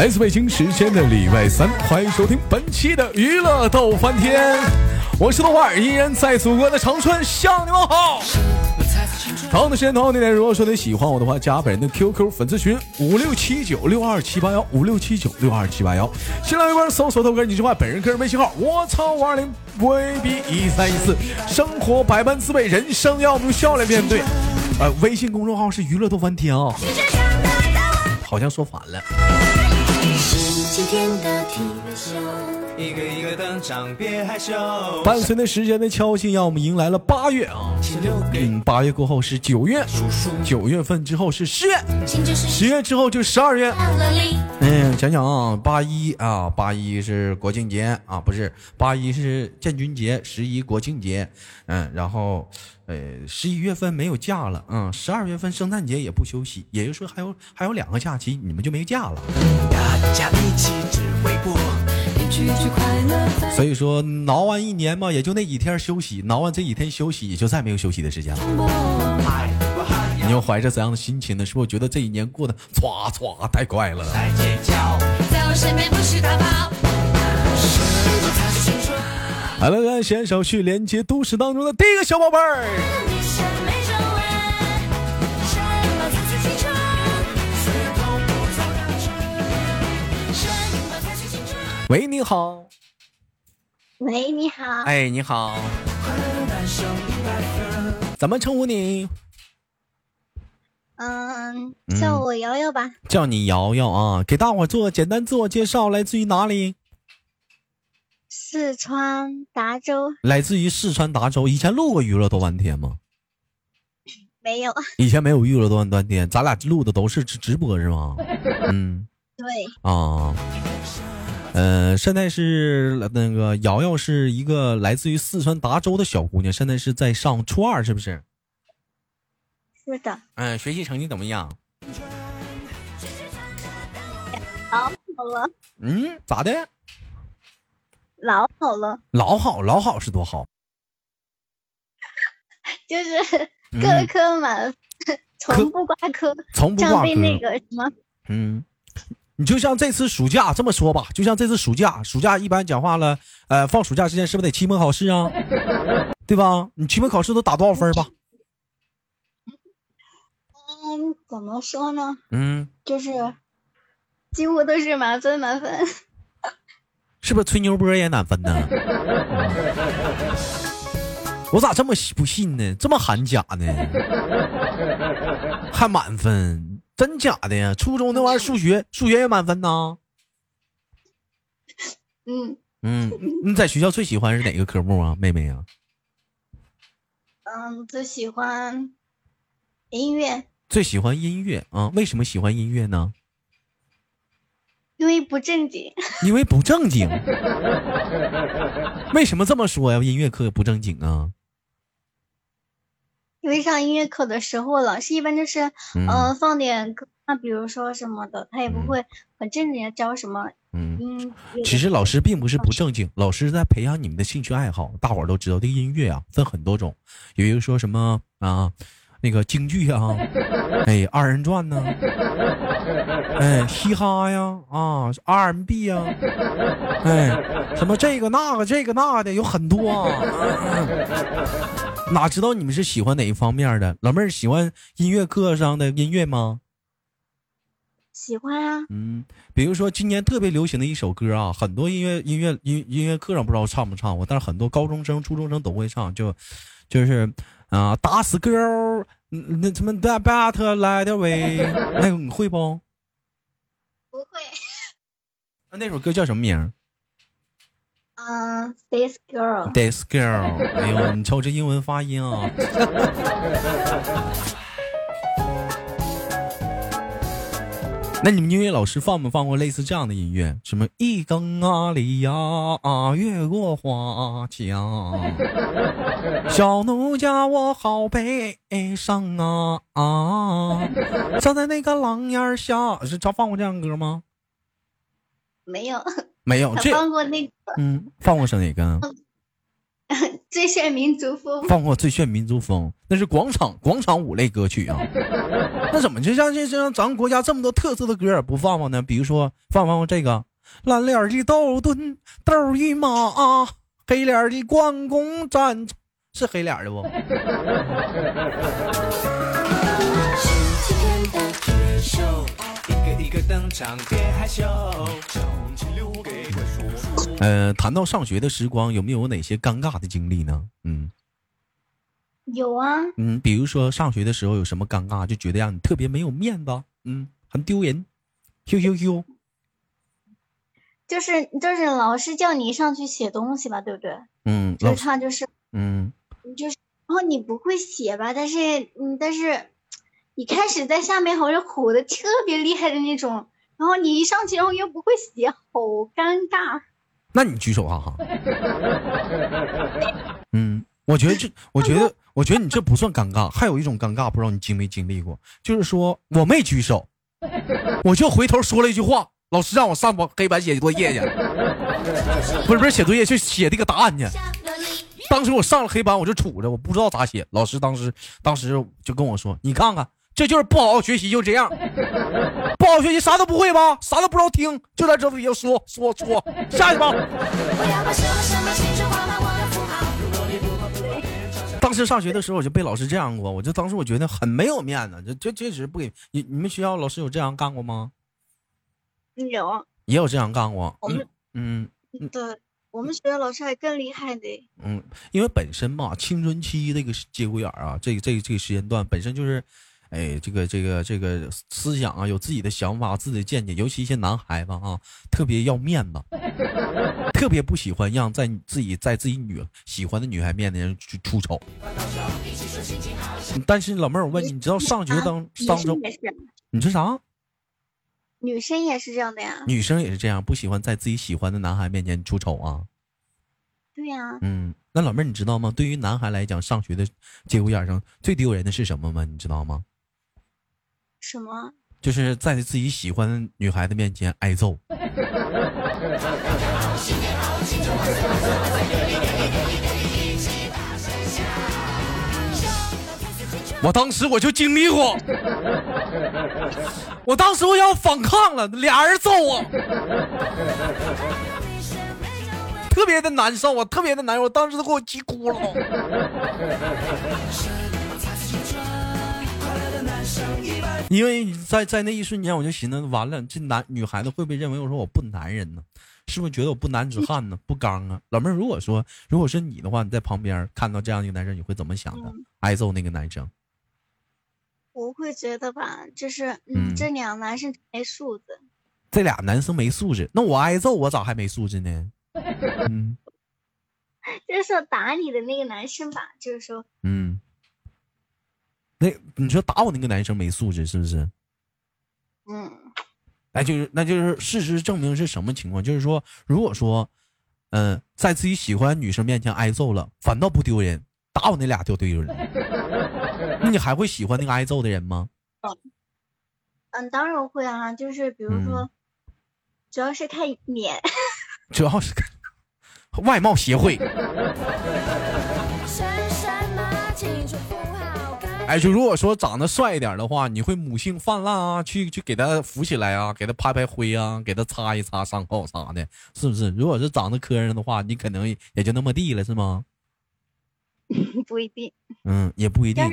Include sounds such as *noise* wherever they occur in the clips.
来自北京时间的礼拜三，欢迎收听本期的娱乐逗翻天，我是豆瓣儿，依然在祖国的长春向你们好。同样的时间，同样的地点，如果说你喜欢我的话，加本人的 QQ 粉丝群五六七九六二七八幺五六七九六二七八幺，新浪微博搜索豆哥你句话，本人个人微信号我操五二零 VB 一三一四，生活百般滋味，人生要用笑来面对。呃，微信公众号是娱乐逗翻天啊，好像说反了。一个一个登场，别害羞。伴随着时间的敲击，让我们迎来了八月啊。嗯，八月过后是九月，九月份之后是十月，十月之后就十二月。嗯，想想啊，八一啊，八一是国庆节啊，不是八一是建军节，十一国庆节。嗯，然后呃，十一月份没有假了，嗯，十二月份圣诞节也不休息，也就是说还有还有两个假期，你们就没假了。所以说，熬完一年嘛，也就那几天休息，熬完这几天休息，也就再没有休息的时间了。你又怀着怎样的心情呢？是不是觉得这一年过得唰唰太快了？好了，来选手去连接都市当中的第一个小宝贝儿。喂，你好。喂，你好。哎，你好。怎么称呼你？嗯，叫我瑶瑶吧。叫你瑶瑶啊，给大伙做个简单自我介绍，来自于哪里？四川达州。来自于四川达州。以前录过娱乐多半天吗？没有。*laughs* 以前没有娱乐多半天，咱俩录的都是直直播是吗？嗯。对。啊。嗯，现在是那个瑶瑶是一个来自于四川达州的小姑娘，现在是在上初二，是不是？是的。嗯，学习成绩怎么样？老好了。嗯，咋的？老好了。老好，老好是多好？*laughs* 就是各科满，从不挂科，从不挂科。那个什么？嗯。你就像这次暑假这么说吧，就像这次暑假，暑假一般讲话了，呃，放暑假之前是不是得期末考试啊？*laughs* 对吧？你期末考试都打多少分吧？嗯，怎么说呢？嗯，就是几乎都是满分，满分。是不是吹牛波也满分呢？*laughs* 我咋这么不信呢？这么喊假呢？还满分？真假的呀？初中那玩意儿数学数学也满分呢。嗯嗯，你在学校最喜欢是哪个科目啊，妹妹啊？嗯，最喜欢音乐。最喜欢音乐啊？为什么喜欢音乐呢？因为不正经。*laughs* 因为不正经。为什么这么说呀？音乐课不正经啊？因为上音乐课的时候，老师一般就是，嗯，放点歌，那比如说什么的，他也不会很正经的教什么。嗯，其实老师并不是不正经，老师在培养你们的兴趣爱好。大伙儿都知道，这个音乐啊分很多种，有一个说什么啊，那个京剧啊，*laughs* 哎，二人转呢，*laughs* 哎，嘻哈呀，啊，R&B 呀，哎，什么这个那个这个那的有很多啊。哪知道你们是喜欢哪一方面的？老妹儿喜欢音乐课上的音乐吗？喜欢啊。嗯，比如说今年特别流行的一首歌啊，很多音乐音乐音音乐课上不知道唱不唱过，但是很多高中生、初中生都会唱，就就是啊，打死 girl，，那什么 better 来点喂，那个你会不？不会。那那首歌叫什么名？嗯，this girl，this girl，哎呦，你瞅这英文发音啊！*laughs* *laughs* 那你们音乐老师放没放过类似这样的音乐？什么一更啊里呀啊，越过花墙，*laughs* 小奴家我好悲伤啊啊，站在那个廊檐下，是常放过这样的歌吗？没有。没有，这放过那个，嗯，放过是哪个？*laughs* 最炫民族风，放过最炫民族风，那是广场广场舞类歌曲啊。*laughs* 那怎么就像就像咱们国家这么多特色的歌不放放呢？比如说放放这个蓝脸的豆墩豆一马，黑脸的关公战，是黑脸的不？呃，谈到上学的时光，有没有哪些尴尬的经历呢？嗯，有啊。嗯，比如说上学的时候有什么尴尬，就觉得让你特别没有面子，嗯，很丢人。Q Q Q，就是就是老师叫你上去写东西吧，对不对？嗯，就是他就是，嗯，就是然后你不会写吧？但是嗯，但是你开始在下面好像吼的特别厉害的那种，然后你一上去然后又不会写，好尴尬。那你举手哈哈。嗯，我觉得这，我觉得，我觉得你这不算尴尬。还有一种尴尬，不知道你经没经历过，就是说我没举手，我就回头说了一句话，老师让我上黑板写作业去，不是不是写作业，去写这个答案去。当时我上了黑板，我就杵着，我不知道咋写。老师当时当时就跟我说：“你看看。”这就是不好好学习，就这样，不好好学习，啥都不会吧？啥都不知道听，就在这里要说说说，下去吧。当时上学的时候，我就被老师这样过，我就当时我觉得很没有面子，就就确实不给你。你们学校老师有这样干过吗？有，也有这样干过。嗯，对，我们学校老师还更厉害的。嗯，因为本身嘛，青春期这个节骨眼啊，这个这个这个时间段本身就是。哎，这个这个这个思想啊，有自己的想法、自己的见解，尤其一些男孩子啊，特别要面子，特别不喜欢让在自己在自己女喜欢的女孩面前去出丑。但是老妹儿，我问你，你知道上学当当中，你说啥？女生也是这样的呀。女生也是这样，不喜欢在自己喜欢的男孩面前出丑啊。对呀。嗯，那老妹儿，你知道吗？对于男孩来讲，上学的节骨眼上最丢人的是什么吗？你知道吗？什么？就是在自己喜欢的女孩子面前挨揍。我当时我就经历过，我当时我要反抗了，俩人揍我，特别的难受我，特别的难受，我当时都给我急哭了。因为在在那一瞬间，我就寻思，完了，这男女孩子会不会认为我说我不男人呢？是不是觉得我不男子汉呢？不刚啊？老妹儿，如果说如果是你的话，你在旁边看到这样一个男生，你会怎么想的？挨揍那个男生？我会觉得吧，就是嗯，这俩男生没素质。这俩男生没素质，那我挨揍，我咋还没素质呢？*laughs* 嗯，*laughs* 就是说打你的那个男生吧，就是说嗯。那你说打我那个男生没素质是不是？嗯，那就是那就是事实证明是什么情况？就是说，如果说，嗯，在自己喜欢女生面前挨揍了，反倒不丢人，打我那俩就丢人。那你还会喜欢那个挨揍的人吗？嗯，当然会啊，就是比如说，主要是看脸，*laughs* 主要是看外貌协会。哎，就如果说长得帅一点的话，你会母性泛滥啊，去去给他扶起来啊，给他拍拍灰啊，给他擦一擦伤口啥的，是不是？如果是长得磕碜的话，你可能也就那么地了，是吗？*laughs* 不一定。嗯，也不一定。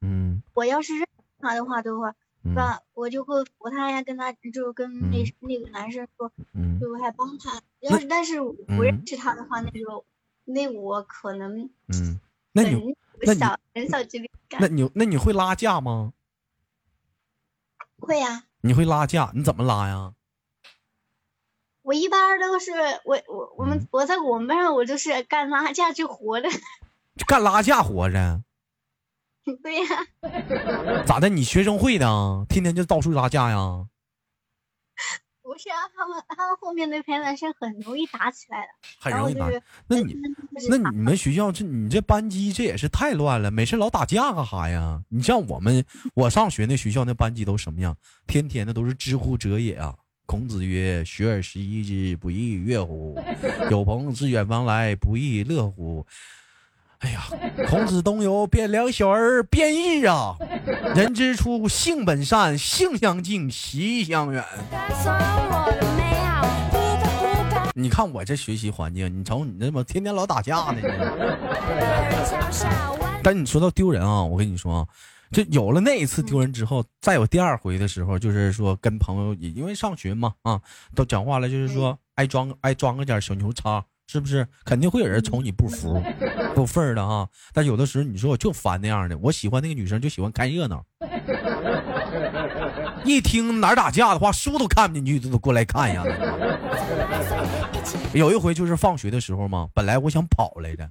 嗯，我要是认他的话的话，吧，我就会扶他呀，跟他就跟那那个男生说，就还帮他。要是但是不认识他的话，那就那我可能嗯，那你。很小。那你那你会拉架吗？会呀。你会拉架？你怎么拉呀？我一般都是我我我们我在我们班上我就是干拉架就活着。干拉架活着？*laughs* 对呀。咋的？你学生会的？天天就到处拉架呀？不是啊，他们他们后面那排男生很容易打起来的，很容易打。那你那你们学校这你这班级这也是太乱了，没事老打架干啥呀？你像我们我上学那学校那班级都什么样？天天的都是知乎者也啊。孔子曰：“学而时习之，不亦说乎？有朋自远方来，不亦乐乎？”哎呀，孔子东游，汴梁小儿辩异啊！*laughs* 人之初，性本善，性相近，习相远。你看我这学习环境，你瞅你这么天天老打架呢。*laughs* 但你说到丢人啊，我跟你说啊，就有了那一次丢人之后，再有第二回的时候，就是说跟朋友，因为上学嘛啊，都讲话了，就是说爱装爱装个点小牛叉。是不是肯定会有人瞅你不服、不忿儿的啊？但有的时候你说我就烦那样的，我喜欢那个女生就喜欢看热闹，一听哪儿打架的话，书都看不进去，都都过来看呀。有一回就是放学的时候嘛，本来我想跑来着，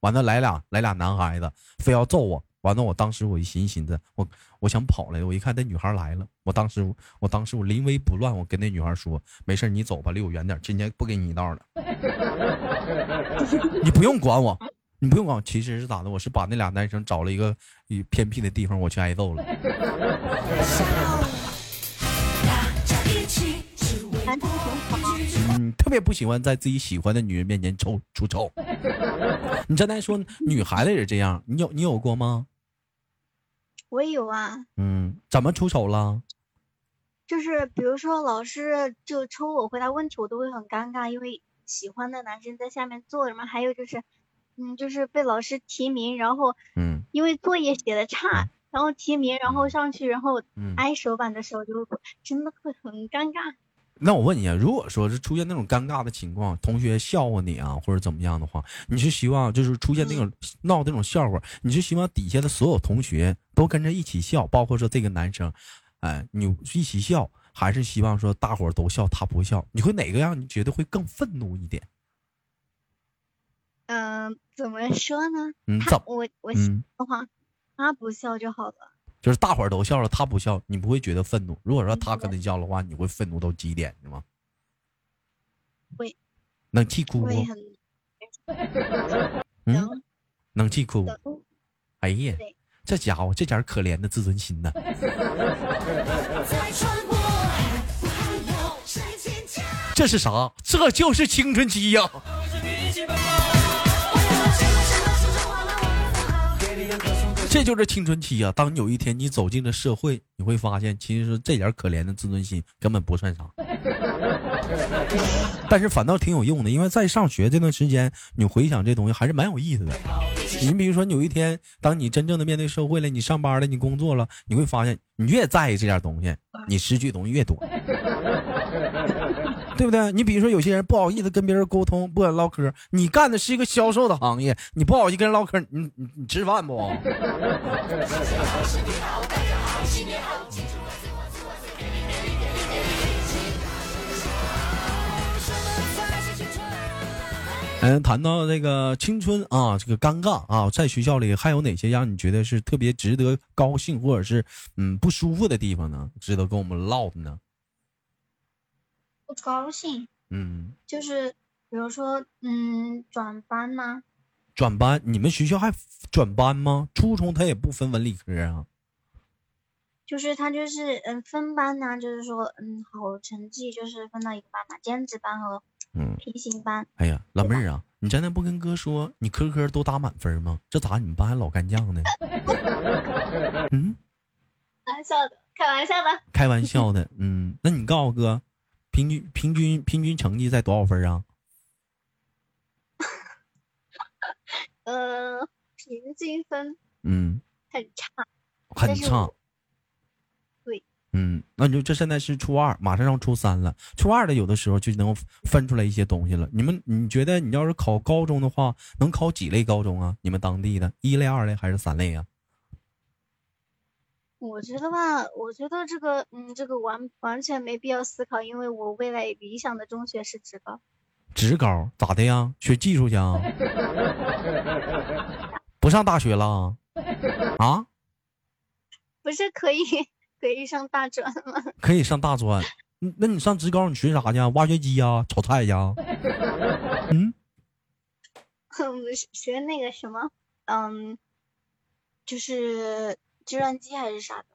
完了来俩来俩男孩子，非要揍我。完了，我当时我一寻思寻思，我我想跑来，我一看那女孩来了，我当时我当时我临危不乱，我跟那女孩说：“没事你走吧，离我远点，今天不给你一道了。*laughs* 你不用管我，你不用管我。其实是咋的？我是把那俩男生找了一个偏僻的地方，我去挨揍了。*laughs* 嗯，特别不喜欢在自己喜欢的女人面前臭出丑。*laughs* 你刚才说女孩子也这样，你有你有过吗？我也有啊，嗯，怎么出丑了？就是比如说老师就抽我回答问题，我都会很尴尬，因为喜欢的男生在下面坐着嘛。还有就是，嗯，就是被老师提名，然后，嗯，因为作业写的差，然后提名，然后上去，然后挨手板的时候，就真的会很尴尬。那我问你啊，如果说是出现那种尴尬的情况，同学笑话你啊，或者怎么样的话，你是希望就是出现那种闹那种笑话，你是希望底下的所有同学都跟着一起笑，包括说这个男生，哎，你一起笑，还是希望说大伙儿都笑他不笑？你会哪个让你觉得会更愤怒一点？嗯，怎么说呢？嗯，他我我喜的话，他不笑就好了。就是大伙儿都笑了，他不笑，你不会觉得愤怒。如果说他跟你笑的话，你会愤怒到极点是吗？会。能气哭不？嗯，能气哭。哎呀，这家伙这点可怜的自尊心呢。这是啥？这就是青春期呀。这就是青春期啊！当你有一天你走进了社会，你会发现，其实这点可怜的自尊心根本不算啥，但是反倒挺有用的。因为在上学这段时间，你回想这东西还是蛮有意思的。你比如说，有一天当你真正的面对社会了，你上班了，你工作了，你会发现，你越在意这点东西，你失去的东西越多。对不对？你比如说，有些人不好意思跟别人沟通，不敢唠嗑。你干的是一个销售的行业，你不好意思跟人唠嗑，你你你吃饭不？嗯，*laughs* 谈到这个青春啊，这个尴尬啊，在学校里还有哪些让你觉得是特别值得高兴，或者是嗯不舒服的地方呢？值得跟我们唠的呢？不高兴，嗯，就是比如说，嗯，转班呐，转班，你们学校还转班吗？初中他也不分文理科啊，就是他就是嗯分班呐，就是说嗯好成绩就是分到一个班嘛，尖子班和嗯平行班。哎呀，老妹儿啊，你刚才不跟哥说你科科都打满分吗？这咋你们班还老干将呢？*laughs* 嗯，开玩笑的，开玩笑的，开玩笑的，嗯，那你告诉哥。平均平均平均成绩在多少分啊？*laughs* 呃，平均分嗯很差，很差。对，嗯，那你就这现在是初二，马上上初三了。初二的有的时候就能分出来一些东西了。你们你觉得你要是考高中的话，能考几类高中啊？你们当地的一类、二类还是三类啊？我觉得吧，我觉得这个，嗯，这个完完全没必要思考，因为我未来理想的中学是职高。职高咋的呀？学技术去啊？*laughs* 不上大学了？啊？不是可以可以上大专吗？可以上大专。那你上职高你学啥去？挖掘机呀？炒菜呀？嗯？*laughs* 学那个什么？嗯，就是。计算机还是啥的？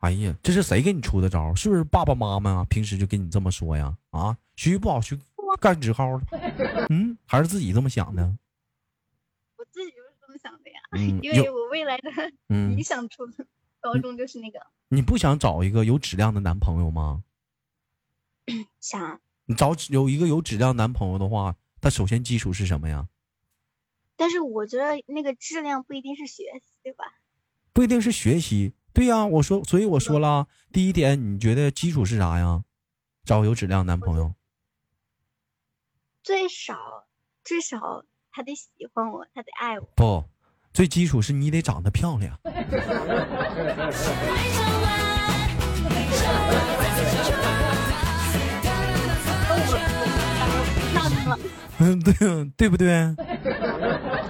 哎呀，这是谁给你出的招？是不是爸爸妈妈啊？平时就跟你这么说呀？啊，学习不好学干职高了？嗯，还是自己这么想的？我自己就是这么想的呀 *laughs* 因为我未来的 *laughs* 理想初中、高中就是那个。你不想找一个有质量的男朋友吗？想。你找有一个有质量男朋友的话，他首先基础是什么呀？但是我觉得那个质量不一定是学习，对吧？不一定是学习，对呀。我说，所以我说了，第一点，你觉得基础是啥呀？找有质量男朋友。最少，最少他得喜欢我，他得爱我。不，最基础是你得长得漂亮。*laughs* 嗯，对对不对？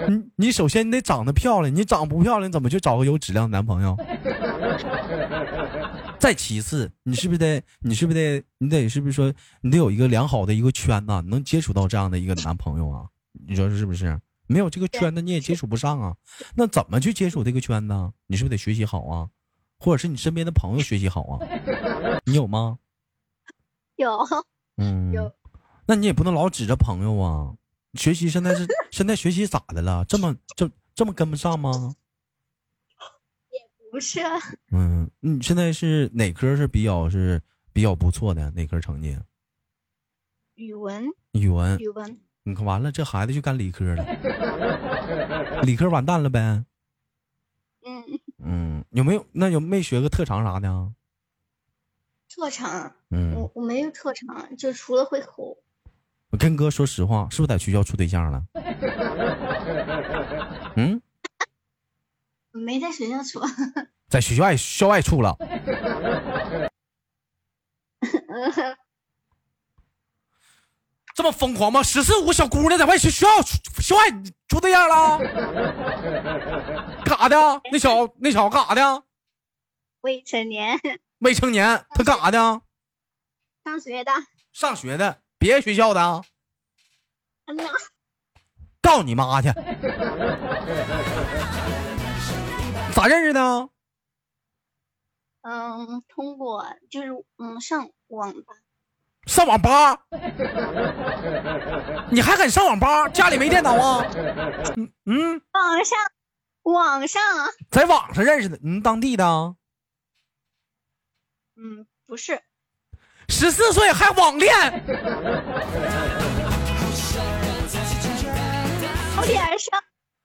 你你首先你得长得漂亮，你长不漂亮怎么去找个有质量的男朋友？*laughs* 再其次，你是不是得你是不是得你得是不是说你得有一个良好的一个圈子，能接触到这样的一个男朋友啊？你说是不是？没有这个圈子你也接触不上啊？那怎么去接触这个圈子？你是不是得学习好啊？或者是你身边的朋友学习好啊？你有吗？有，嗯，有。那你也不能老指着朋友啊！学习现在是现在学习咋的了？这么这这么跟不上吗？也不是。嗯，你现在是哪科是比较是比较不错的？哪科成绩？语文。语文。语文。你看完了，这孩子就干理科了。理科完蛋了呗。嗯。嗯，有没有那有没学个特长啥的？特长？嗯，我我没有特长，就除了会吼。我跟哥说实话，是不是在学校处对象了？*laughs* 嗯，没在学校处，*laughs* 在学校外校外处了。*laughs* 这么疯狂吗？十四五小姑娘在外学校校外处对象了？干啥的？那小那小子干啥的？未成年。未成年，他干啥的？上学的。上学的。别的学校的告你妈去！咋认识的？嗯，通过就是嗯上网吧。上网吧？你还敢上网吧？家里没电脑啊？嗯。网上，网上。在网上认识的？嗯当地的？嗯，不是。十四岁还网恋，小点声，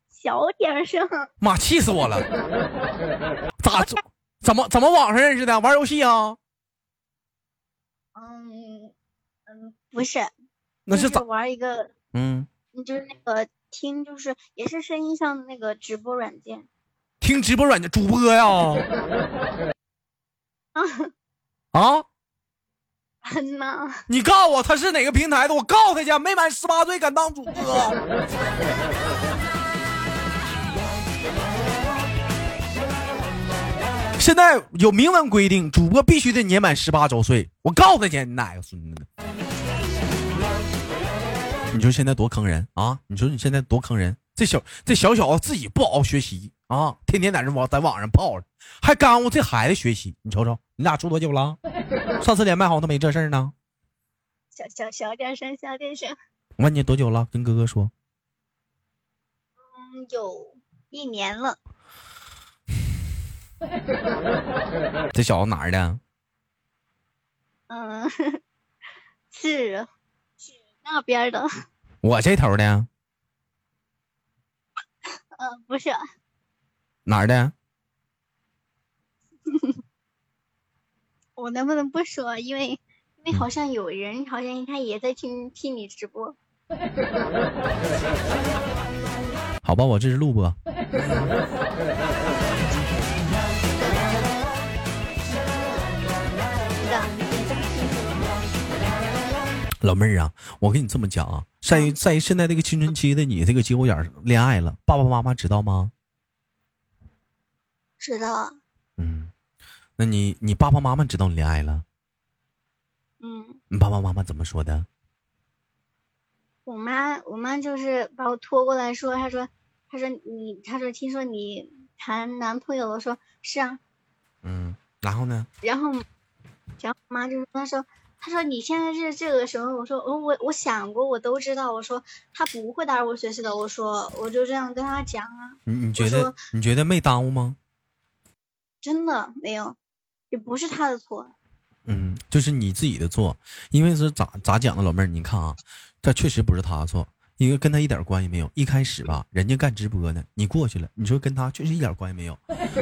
小点声！妈，气死我了！咋怎么怎么网上认识的？玩游戏啊？嗯嗯，不是，那是咋玩一个？嗯，就是那个听，就是也是声音上的那个直播软件。听直播软件主播呀？啊 *laughs* 啊！呐！你告诉我他是哪个平台的？我告他去！没满十八岁敢当主播？*laughs* 现在有明文规定，主播必须得年满十八周岁。我告他去！你哪个孙子？你说现在多坑人啊！你说你现在多坑人！这小这小小子自己不好好学习啊，天天在这网在网上泡着，还耽误这孩子学习。你瞅瞅，你俩处多久了？*laughs* 上次连麦好像都没这事儿呢。小小小点声，小点声。我问你多久了？跟哥哥说。嗯，有一年了。*laughs* 这小子哪儿的？嗯，是是那边的。我这头的。嗯，不是。哪儿的？*laughs* 我能不能不说？因为因为好像有人，好像他也在听听你直播。*laughs* 好吧，我这是录播。*laughs* 老妹儿啊，我跟你这么讲啊，在于在于现在这个青春期的你，这个节骨眼恋爱了，爸爸妈妈知道吗？知道。嗯，那你你爸爸妈妈知道你恋爱了？嗯。你爸爸妈妈怎么说的？我妈，我妈就是把我拖过来说，她说，她说你，她说听说你谈男朋友了，说是啊。嗯，然后呢？然后，然后我妈就说，她说。她说你现在是这个时候，我说我我想过，我都知道。我说他不会打扰我学习的。我说我就这样跟他讲啊。你你觉得你觉得没耽误吗？真的没有，也不是他的错。嗯，就是你自己的错，因为是咋咋讲的，老妹儿，你看啊，这确实不是他的错。因为跟他一点关系没有，一开始吧，人家干直播呢，你过去了，你说跟他确实一点关系没有。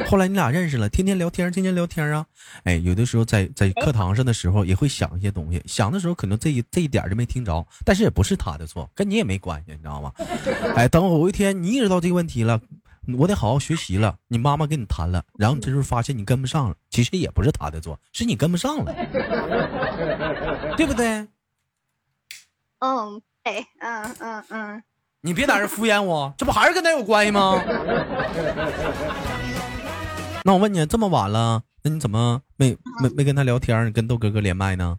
后来你俩认识了，天天聊天，天天聊天啊，哎，有的时候在在课堂上的时候也会想一些东西，想的时候可能这一这一点就没听着，但是也不是他的错，跟你也没关系，你知道吗？*laughs* 哎，等有一天你意识到这个问题了，我得好好学习了，你妈妈跟你谈了，然后你这时候发现你跟不上了，其实也不是他的错，是你跟不上了，*laughs* 对不对？嗯。嗯嗯嗯，你别在这敷衍我，这不还是跟他有关系吗？*laughs* 那我问你，这么晚了，那你怎么没没没跟他聊天？你跟豆哥哥连麦呢？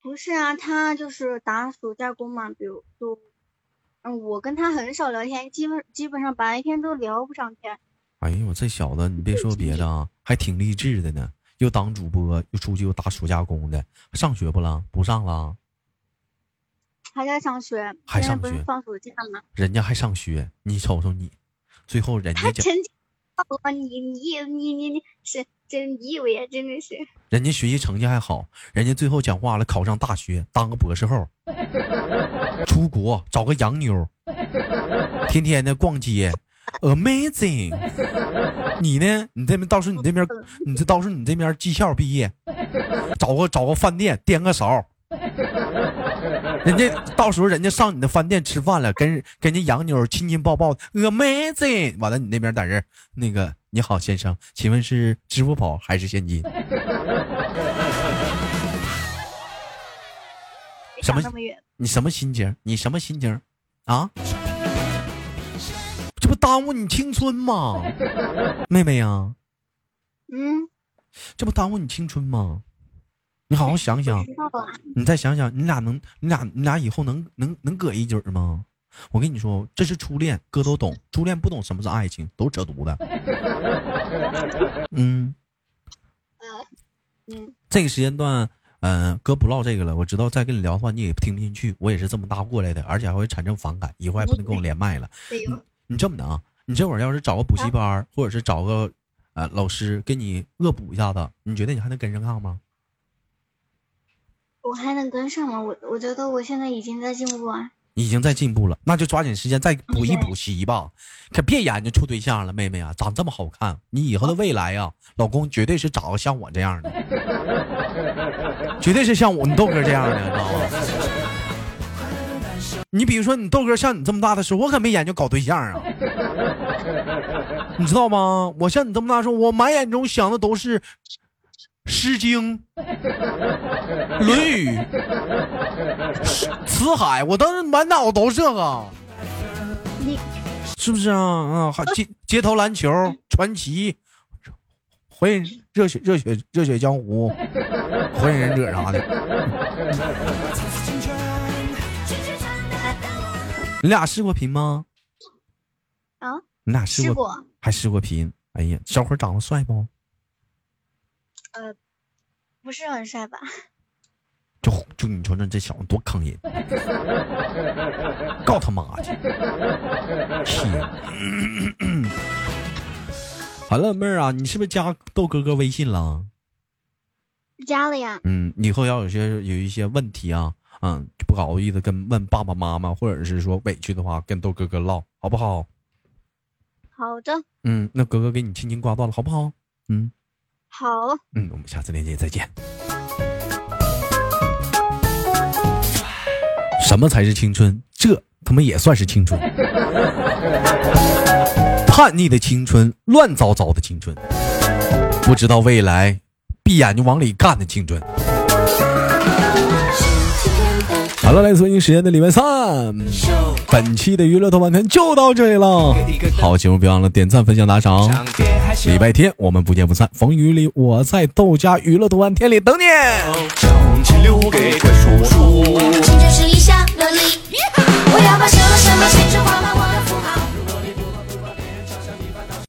不是啊，他就是打暑假工嘛，比如说，嗯，我跟他很少聊天，基本基本上白天都聊不上天。哎呦，我这小子，你别说 *laughs* 别的啊，还挺励志的呢，又当主播，又出去又打暑假工的，上学不了？不上了？还在上学，还上学，放暑假吗？人家还上学，你瞅瞅你，最后人家成绩，你你你你你是真你以为啊真的是？人家学习成绩还好，人家最后讲话了，考上大学，当个博士后，出国找个洋妞，天天的逛街，amazing。你呢？你这边到时候你这边，你这到时候你这边技校毕业，找个找个饭店颠个勺。人家到时候人家上你的饭店吃饭了，跟跟人家洋妞亲亲抱抱，amazing。完了，你那边在这那个你好先生，请问是支付宝还是现金？什么？你什么心情？你什么心情？啊？这不耽误你青春吗？妹妹呀？嗯？这不耽误你青春吗？你好好想想，你再想想，你俩能，你俩，你俩以后能能能搁一起吗？我跟你说，这是初恋，哥都懂。初恋不懂什么是爱情，都扯犊子。嗯，嗯，这个时间段，嗯，哥不唠这个了。我知道再跟你聊的话，你也听不进去。我也是这么大过来的，而且还会产生反感，以后还不能跟我连麦了。*laughs* 你这么的啊，你这会儿要是找个补习班，或者是找个呃老师给你恶补一下子，你觉得你还能跟上趟吗？我还能跟上吗？我我觉得我现在已经在进步啊，已经在进步了，那就抓紧时间再补一补习吧，可别研究处对象了，妹妹啊，长这么好看，你以后的未来啊，*laughs* 老公绝对是找个像我这样的，绝对是像我你豆哥这样的，你知道吗？你比如说你豆哥像你这么大的时候，我可没研究搞对象啊，你知道吗？我像你这么大时候，我满眼中想的都是。《诗经》《论语》《辞海》，我当时满脑都是这个，是不是啊？啊，还街街头篮球、传奇、火影、热血、热血、热血江湖、火影忍者啥的。你俩试过频吗？啊？你俩试过？还试过频？哎呀，小伙长得帅不？呃，不是很帅吧？*laughs* 就就你瞅瞅这小子多坑人，告他妈去！天，好了，妹儿啊，你是不是加豆哥哥微信了？加了呀。嗯，以后要有些有一些问题啊，嗯，不好意思跟问爸爸妈妈，或者是说委屈的话，跟豆哥哥唠，好不好？好的。嗯，那哥哥给你轻轻挂断了，好不好？嗯。好，嗯，我们下次连接再见。什么才是青春？这他妈也算是青春？*laughs* 叛逆的青春，乱糟糟的青春，不知道未来，闭眼睛往里干的青春。好了，来自北京时间的礼拜三，本期的娱乐豆瓣天就到这里了。好节目，别忘了点赞、分享、打赏。礼拜天我们不见不散，风雨里我在豆家娱乐多半天里等你。我要把什么什么青春画满我。